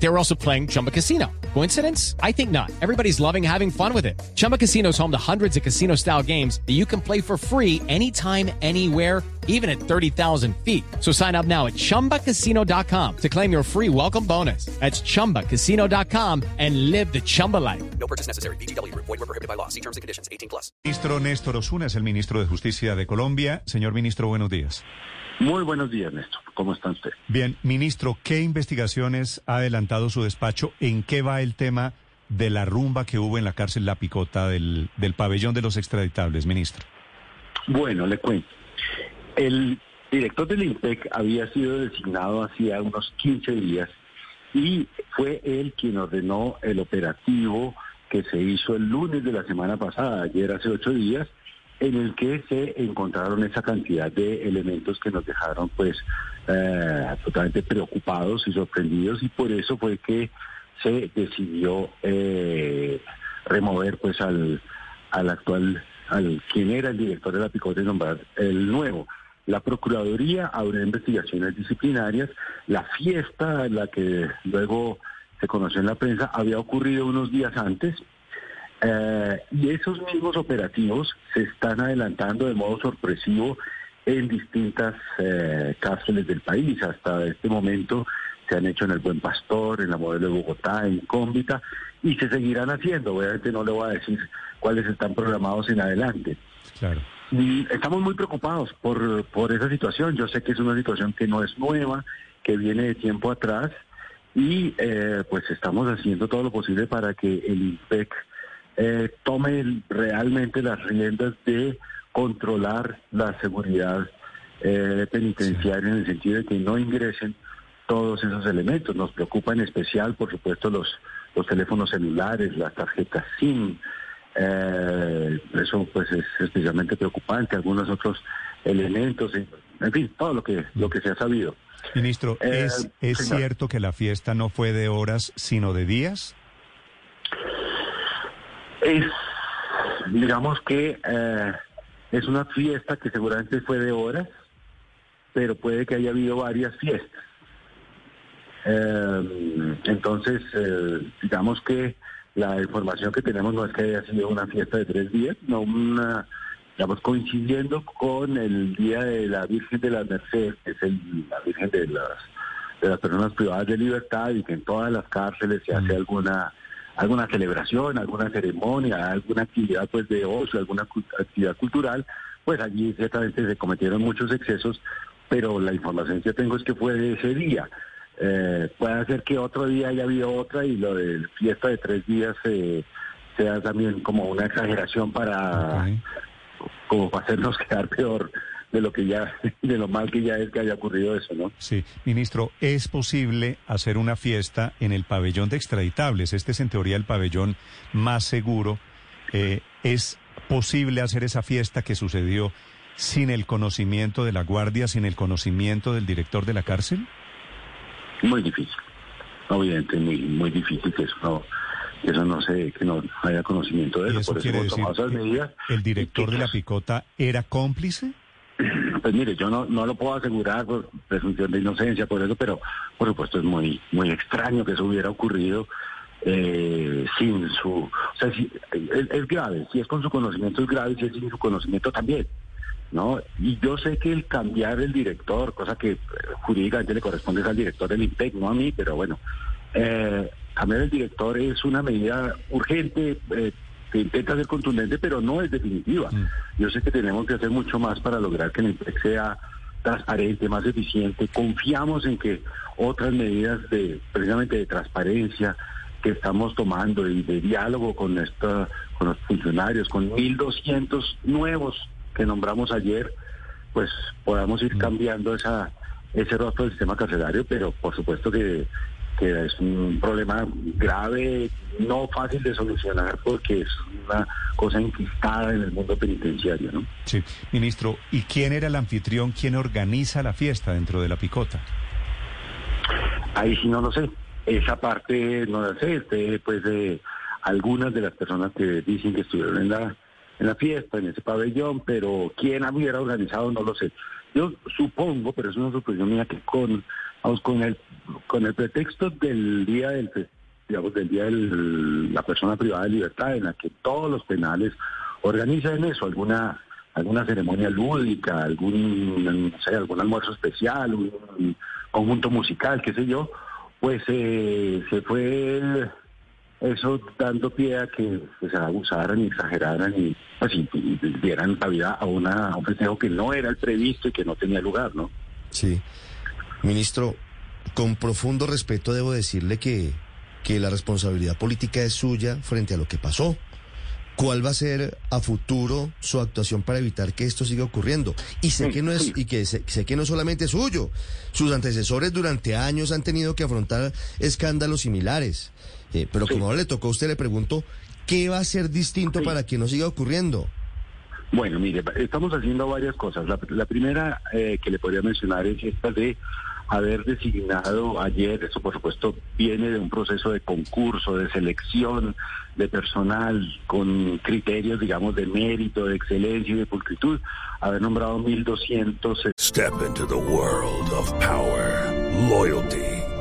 They were also playing Chumba Casino. Coincidence? I think not. Everybody's loving having fun with it. Chumba Casino is home to hundreds of casino style games that you can play for free anytime, anywhere, even at 30,000 feet. So sign up now at chumbacasino.com to claim your free welcome bonus. That's chumbacasino.com and live the Chumba life. No purchase necessary. BGW. Void were prohibited by law. See terms and conditions. 18 plus. Ministro Néstor Osuna es el ministro de Justicia de Colombia. Señor ministro, buenos días. Muy buenos días, Néstor. ¿Cómo está usted? Bien, ministro, ¿qué investigaciones ha adelantado su despacho? ¿En qué va el tema de la rumba que hubo en la cárcel La Picota del, del pabellón de los extraditables, ministro? Bueno, le cuento. El director del INPEC había sido designado hacía unos 15 días y fue él quien ordenó el operativo que se hizo el lunes de la semana pasada, ayer hace ocho días, en el que se encontraron esa cantidad de elementos que nos dejaron pues eh, totalmente preocupados y sorprendidos y por eso fue que se decidió eh, remover pues al, al actual, al quien era el director de la Picota y nombrar el nuevo. La Procuraduría abrió investigaciones disciplinarias. La fiesta, la que luego se conoció en la prensa, había ocurrido unos días antes. Eh, y esos mismos operativos se están adelantando de modo sorpresivo en distintas eh, cárceles del país. Hasta este momento se han hecho en el Buen Pastor, en la Modelo de Bogotá, en Cómbita, y se seguirán haciendo. Obviamente no le voy a decir cuáles están programados en adelante. Claro. Y estamos muy preocupados por, por esa situación. Yo sé que es una situación que no es nueva, que viene de tiempo atrás, y eh, pues estamos haciendo todo lo posible para que el INPEC eh, tome realmente las riendas de controlar la seguridad eh, penitenciaria en el sentido de que no ingresen todos esos elementos. Nos preocupa en especial, por supuesto, los, los teléfonos celulares, las tarjetas SIM. Eh, eso pues es especialmente preocupante, algunos otros elementos, en, fin, todo lo que, lo que se ha sabido. Ministro, Eh, ¿es, es señor. cierto que la fiesta no fue de horas, sino de días? Es, digamos que eh, es una fiesta que seguramente fue de horas, pero puede que haya habido varias fiestas. Eh, entonces, eh, digamos que la información que tenemos no es que haya sido una fiesta de tres días, no una, digamos, coincidiendo con el Día de la Virgen de las Mercedes, que es el- la Virgen de las, de las personas privadas de libertad y que en todas las cárceles se hace alguna alguna celebración, alguna ceremonia, alguna actividad pues de ocio, alguna actividad cultural, pues allí ciertamente se cometieron muchos excesos, pero la información que tengo es que fue de ese día. Eh, puede ser que otro día haya habido otra y lo de fiesta de tres días eh, sea también como una exageración para como para hacernos quedar peor de lo que ya de lo mal que ya es que haya ocurrido eso, ¿no? Sí, ministro, ¿es posible hacer una fiesta en el pabellón de extraditables? Este es en teoría el pabellón más seguro. Eh, ¿Es posible hacer esa fiesta que sucedió sin el conocimiento de la guardia, sin el conocimiento del director de la cárcel? Muy difícil. Obviamente, muy, muy difícil que eso no, eso no se, que no haya conocimiento de ¿Y eso. eso Por eso quiere decir esas medidas. el director de la picota era cómplice? Pues mire, yo no, no lo puedo asegurar por presunción de inocencia, por eso, pero por supuesto es muy, muy extraño que eso hubiera ocurrido eh, sin su... O sea, si- es, grave, si es con su conocimiento es grave, si es sin su conocimiento también. ¿no? Y yo sé que el cambiar el director, cosa que eh, jurídicamente le corresponde es al director del INPEC, no a mí, pero bueno, eh, cambiar el director es una medida urgente que intenta ser contundente, pero no es definitiva. Mm. Yo sé que tenemos que hacer mucho más para lograr que el INPEC sea transparente, más eficiente. Confiamos en que otras medidas de precisamente de transparencia que estamos tomando y de diálogo con esta, con los funcionarios, con 1.200 nuevos que nombramos ayer, pues podamos ir cambiando esa ese rostro del sistema carcelario, pero por supuesto que, que es un problema grave, no fácil de solucionar porque es una cosa enquistada en el mundo penitenciario, ¿no? Sí, ministro, ¿y quién era el anfitrión, quién organiza la fiesta dentro de la picota? Ahí sí no lo sé. Esa parte no la sé. Este, pues de algunas de las personas que dicen que estuvieron en la en la fiesta, en ese pabellón, pero quién hubiera organizado no lo sé. Yo supongo, pero es una suposición mía, que con, con el con el pretexto del día del digamos del día de la persona privada de libertad, en la que todos los penales organizan eso, alguna alguna ceremonia lúdica, algún algún almuerzo especial, un conjunto musical, qué sé yo, pues eh, se fue eso dando pie a que pues, abusaran y exageraran y pues, y- y dieran cabida a, una, a un festejo que no era el previsto y que no tenía lugar, ¿no? Sí. Ministro, con profundo respeto debo decirle que, que la responsabilidad política es suya frente a lo que pasó. ¿Cuál va a ser a futuro su actuación para evitar que esto siga ocurriendo? Y sé que no es y que sé, sé que no solamente es suyo. Sus antecesores durante años han tenido que afrontar escándalos similares. Eh, pero como ahora le tocó a usted, le pregunto, ¿qué va a ser distinto para que no siga ocurriendo? Bueno, mire, estamos haciendo varias cosas. La, la primera eh, que le podría mencionar es esta de haber designado ayer, eso por supuesto viene de un proceso de concurso, de selección de personal con criterios, digamos, de mérito, de excelencia y de pulcritud, haber nombrado 1.200 Step into the world of power, loyalty,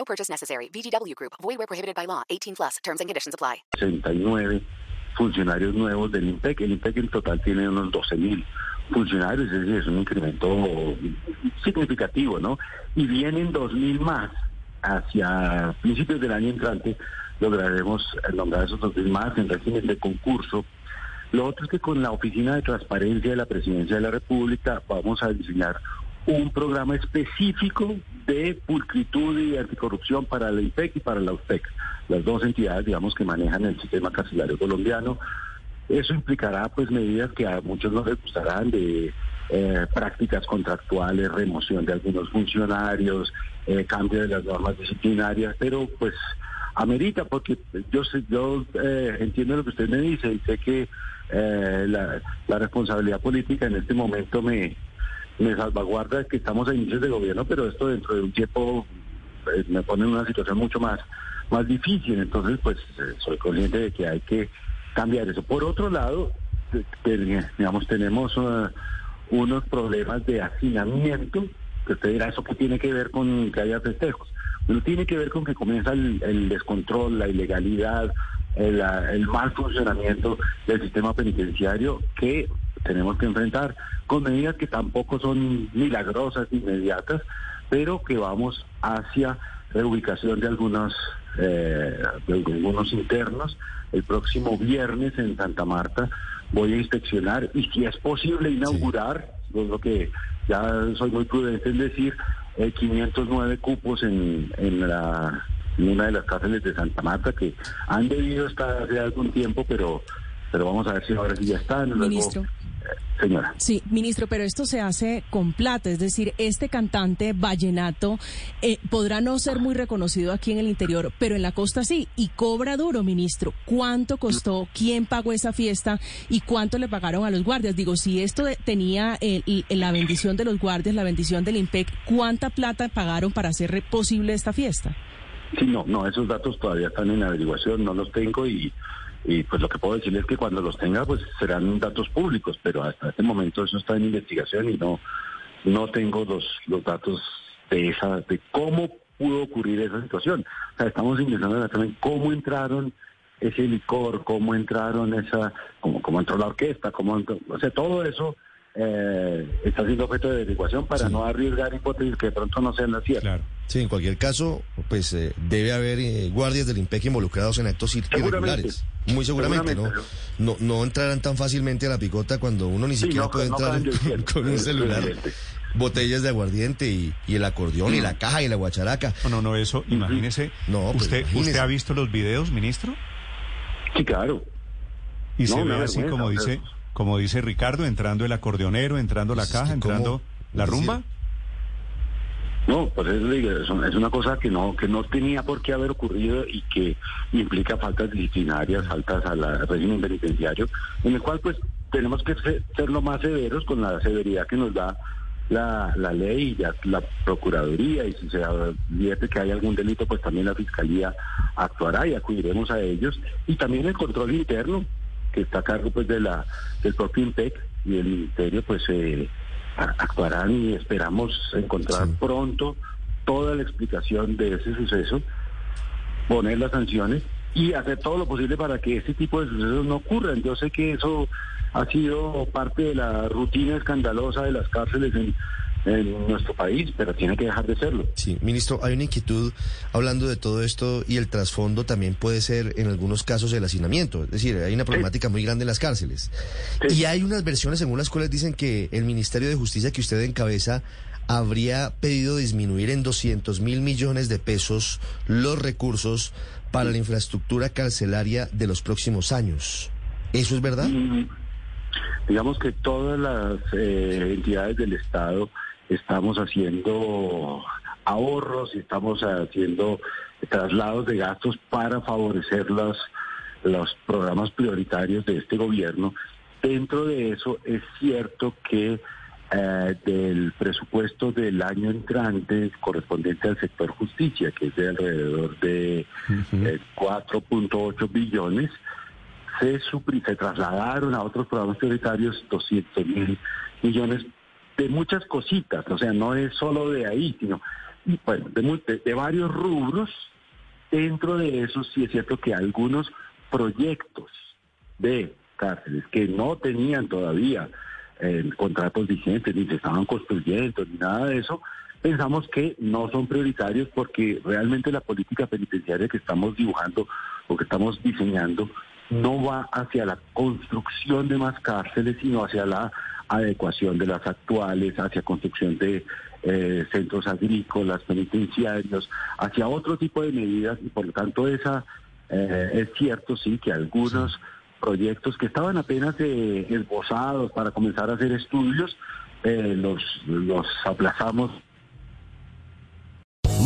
No purchase necessary. VGW Group. Void where prohibited by law. 18 plus. Terms and conditions apply. 69 funcionarios nuevos del IMPEC. El IMPEC en total tiene unos 12 mil funcionarios, es es un incremento significativo, ¿no? Y vienen 2 mil más hacia principios del año entrante, lograremos nombrar esos 2 mil más en régimen de concurso. Lo otro es que con la Oficina de Transparencia de la Presidencia de la República vamos a diseñar un programa específico de pulcritud y anticorrupción para la IPEC y para la UTEC, las dos entidades, digamos, que manejan el sistema carcelario colombiano. Eso implicará, pues, medidas que a muchos no les gustarán de eh, prácticas contractuales, remoción de algunos funcionarios, eh, cambio de las normas disciplinarias, pero, pues, amerita, porque yo yo eh, entiendo lo que usted me dice y sé que eh, la, la responsabilidad política en este momento me, me salvaguarda que estamos a inicios de gobierno, pero esto dentro de un tiempo eh, me pone en una situación mucho más, más difícil. Entonces, pues eh, soy consciente de que hay que cambiar eso. Por otro lado, digamos, tenemos eh, unos problemas de hacinamiento, que usted dirá, ¿eso qué tiene que ver con que haya festejos? Bueno, tiene que ver con que comienza el, el descontrol, la ilegalidad, el, la- el mal funcionamiento del sistema penitenciario que tenemos que enfrentar con medidas que tampoco son milagrosas, inmediatas, pero que vamos hacia reubicación de algunos, eh, de algunos internos. El próximo viernes en Santa Marta voy a inspeccionar y si es posible inaugurar, es lo que ya soy muy prudente en decir, eh, 509 cupos en, en, la, en una de las cárceles de Santa Marta que han debido estar hace algún tiempo, pero, pero vamos a ver si ahora sí ya están. Luego, Ministro. Señora. Sí, ministro, pero esto se hace con plata, es decir, este cantante vallenato eh, podrá no ser muy reconocido aquí en el interior, pero en la costa sí, y cobra duro, ministro. ¿Cuánto costó? ¿Quién pagó esa fiesta? ¿Y cuánto le pagaron a los guardias? Digo, si esto de- tenía eh, y- la bendición de los guardias, la bendición del IMPEC, ¿cuánta plata pagaron para hacer posible esta fiesta? Sí, no, no, esos datos todavía están en averiguación, no los tengo y, y pues lo que puedo decirles es que cuando los tenga pues serán datos públicos, pero hasta este momento eso está en investigación y no no tengo los los datos de esa de cómo pudo ocurrir esa situación. O sea, estamos investigando también cómo entraron ese licor, cómo entraron esa, cómo, cómo entró la orquesta, cómo entró- o sea, todo eso eh, está siendo objeto de averiguación para no arriesgar hipótesis que de pronto no sean las ciertas. Claro. Sí, en cualquier caso, pues eh, debe haber eh, guardias del IMPEC involucrados en actos irregulares. Muy seguramente, ¿no? Seguramente, No, no entrarán tan fácilmente a la picota cuando uno ni Sí, siquiera no, puede no entrar con, un Es celular. Botellas de aguardiente y, y el acordeón y la caja y la guacharaca. No, no, no, eso, imagínese. No, pues ¿Usted, imagínese. ¿Usted ha visto los videos, ministro? Sí, claro. Y No, se ve así como dice, como dice Ricardo, entrando el acordeonero, entrando la Pues es caja, entrando ¿La Es decir, rumba? No, pues es, es una- es una cosa que no que no tenía por qué haber ocurrido y que implica faltas disciplinarias, faltas al régimen penitenciario, en el cual pues tenemos que ser, lo más severos con la severidad que nos da la, ley, ya la Procuraduría, y si se advierte que hay algún delito, pues también la Fiscalía actuará y acudiremos a ellos, y también el control interno, que está a cargo pues de la del propio INPEC y el Ministerio, pues eh, actuarán y esperamos encontrar Sí. pronto toda la explicación de ese suceso, poner las sanciones y hacer todo lo posible para que ese tipo de sucesos no ocurran. Yo sé que eso ha sido parte de la rutina escandalosa de las cárceles en, en nuestro país, pero tiene que dejar de serlo. Sí, ministro, hay una inquietud hablando de todo esto y el trasfondo también puede ser en algunos casos el hacinamiento, es decir, hay una problemática muy grande en las cárceles. Sí. Y hay unas versiones según las cuales dicen que el Ministerio de Justicia que usted encabeza habría pedido disminuir en 200 mil millones de pesos los recursos para la infraestructura carcelaria de los próximos años. ¿Eso es verdad? Mm, Digamos que todas las eh, entidades del Estado estamos haciendo ahorros y estamos haciendo traslados de gastos para favorecer los, los programas prioritarios de este gobierno. Dentro de eso es cierto que eh, del presupuesto del año entrante correspondiente al sector justicia, que es de alrededor de eh, 4.8 billones, se, se trasladaron a otros programas prioritarios 200 mil millones de muchas cositas, o sea, no es solo de ahí, sino bueno, de varios rubros. Dentro de eso sí es cierto que algunos proyectos de cárceles que no tenían todavía eh, contratos vigentes, ni se estaban construyendo, ni nada de eso, pensamos que no son prioritarios porque realmente la política penitenciaria que estamos dibujando o que estamos diseñando no va hacia la construcción de más cárceles, sino hacia la adecuación de las actuales, hacia construcción de eh, centros agrícolas, penitenciarios, hacia otro tipo de medidas y por lo tanto esa eh, es cierto sí que algunos proyectos que estaban apenas eh, esbozados para comenzar a hacer estudios los los aplazamos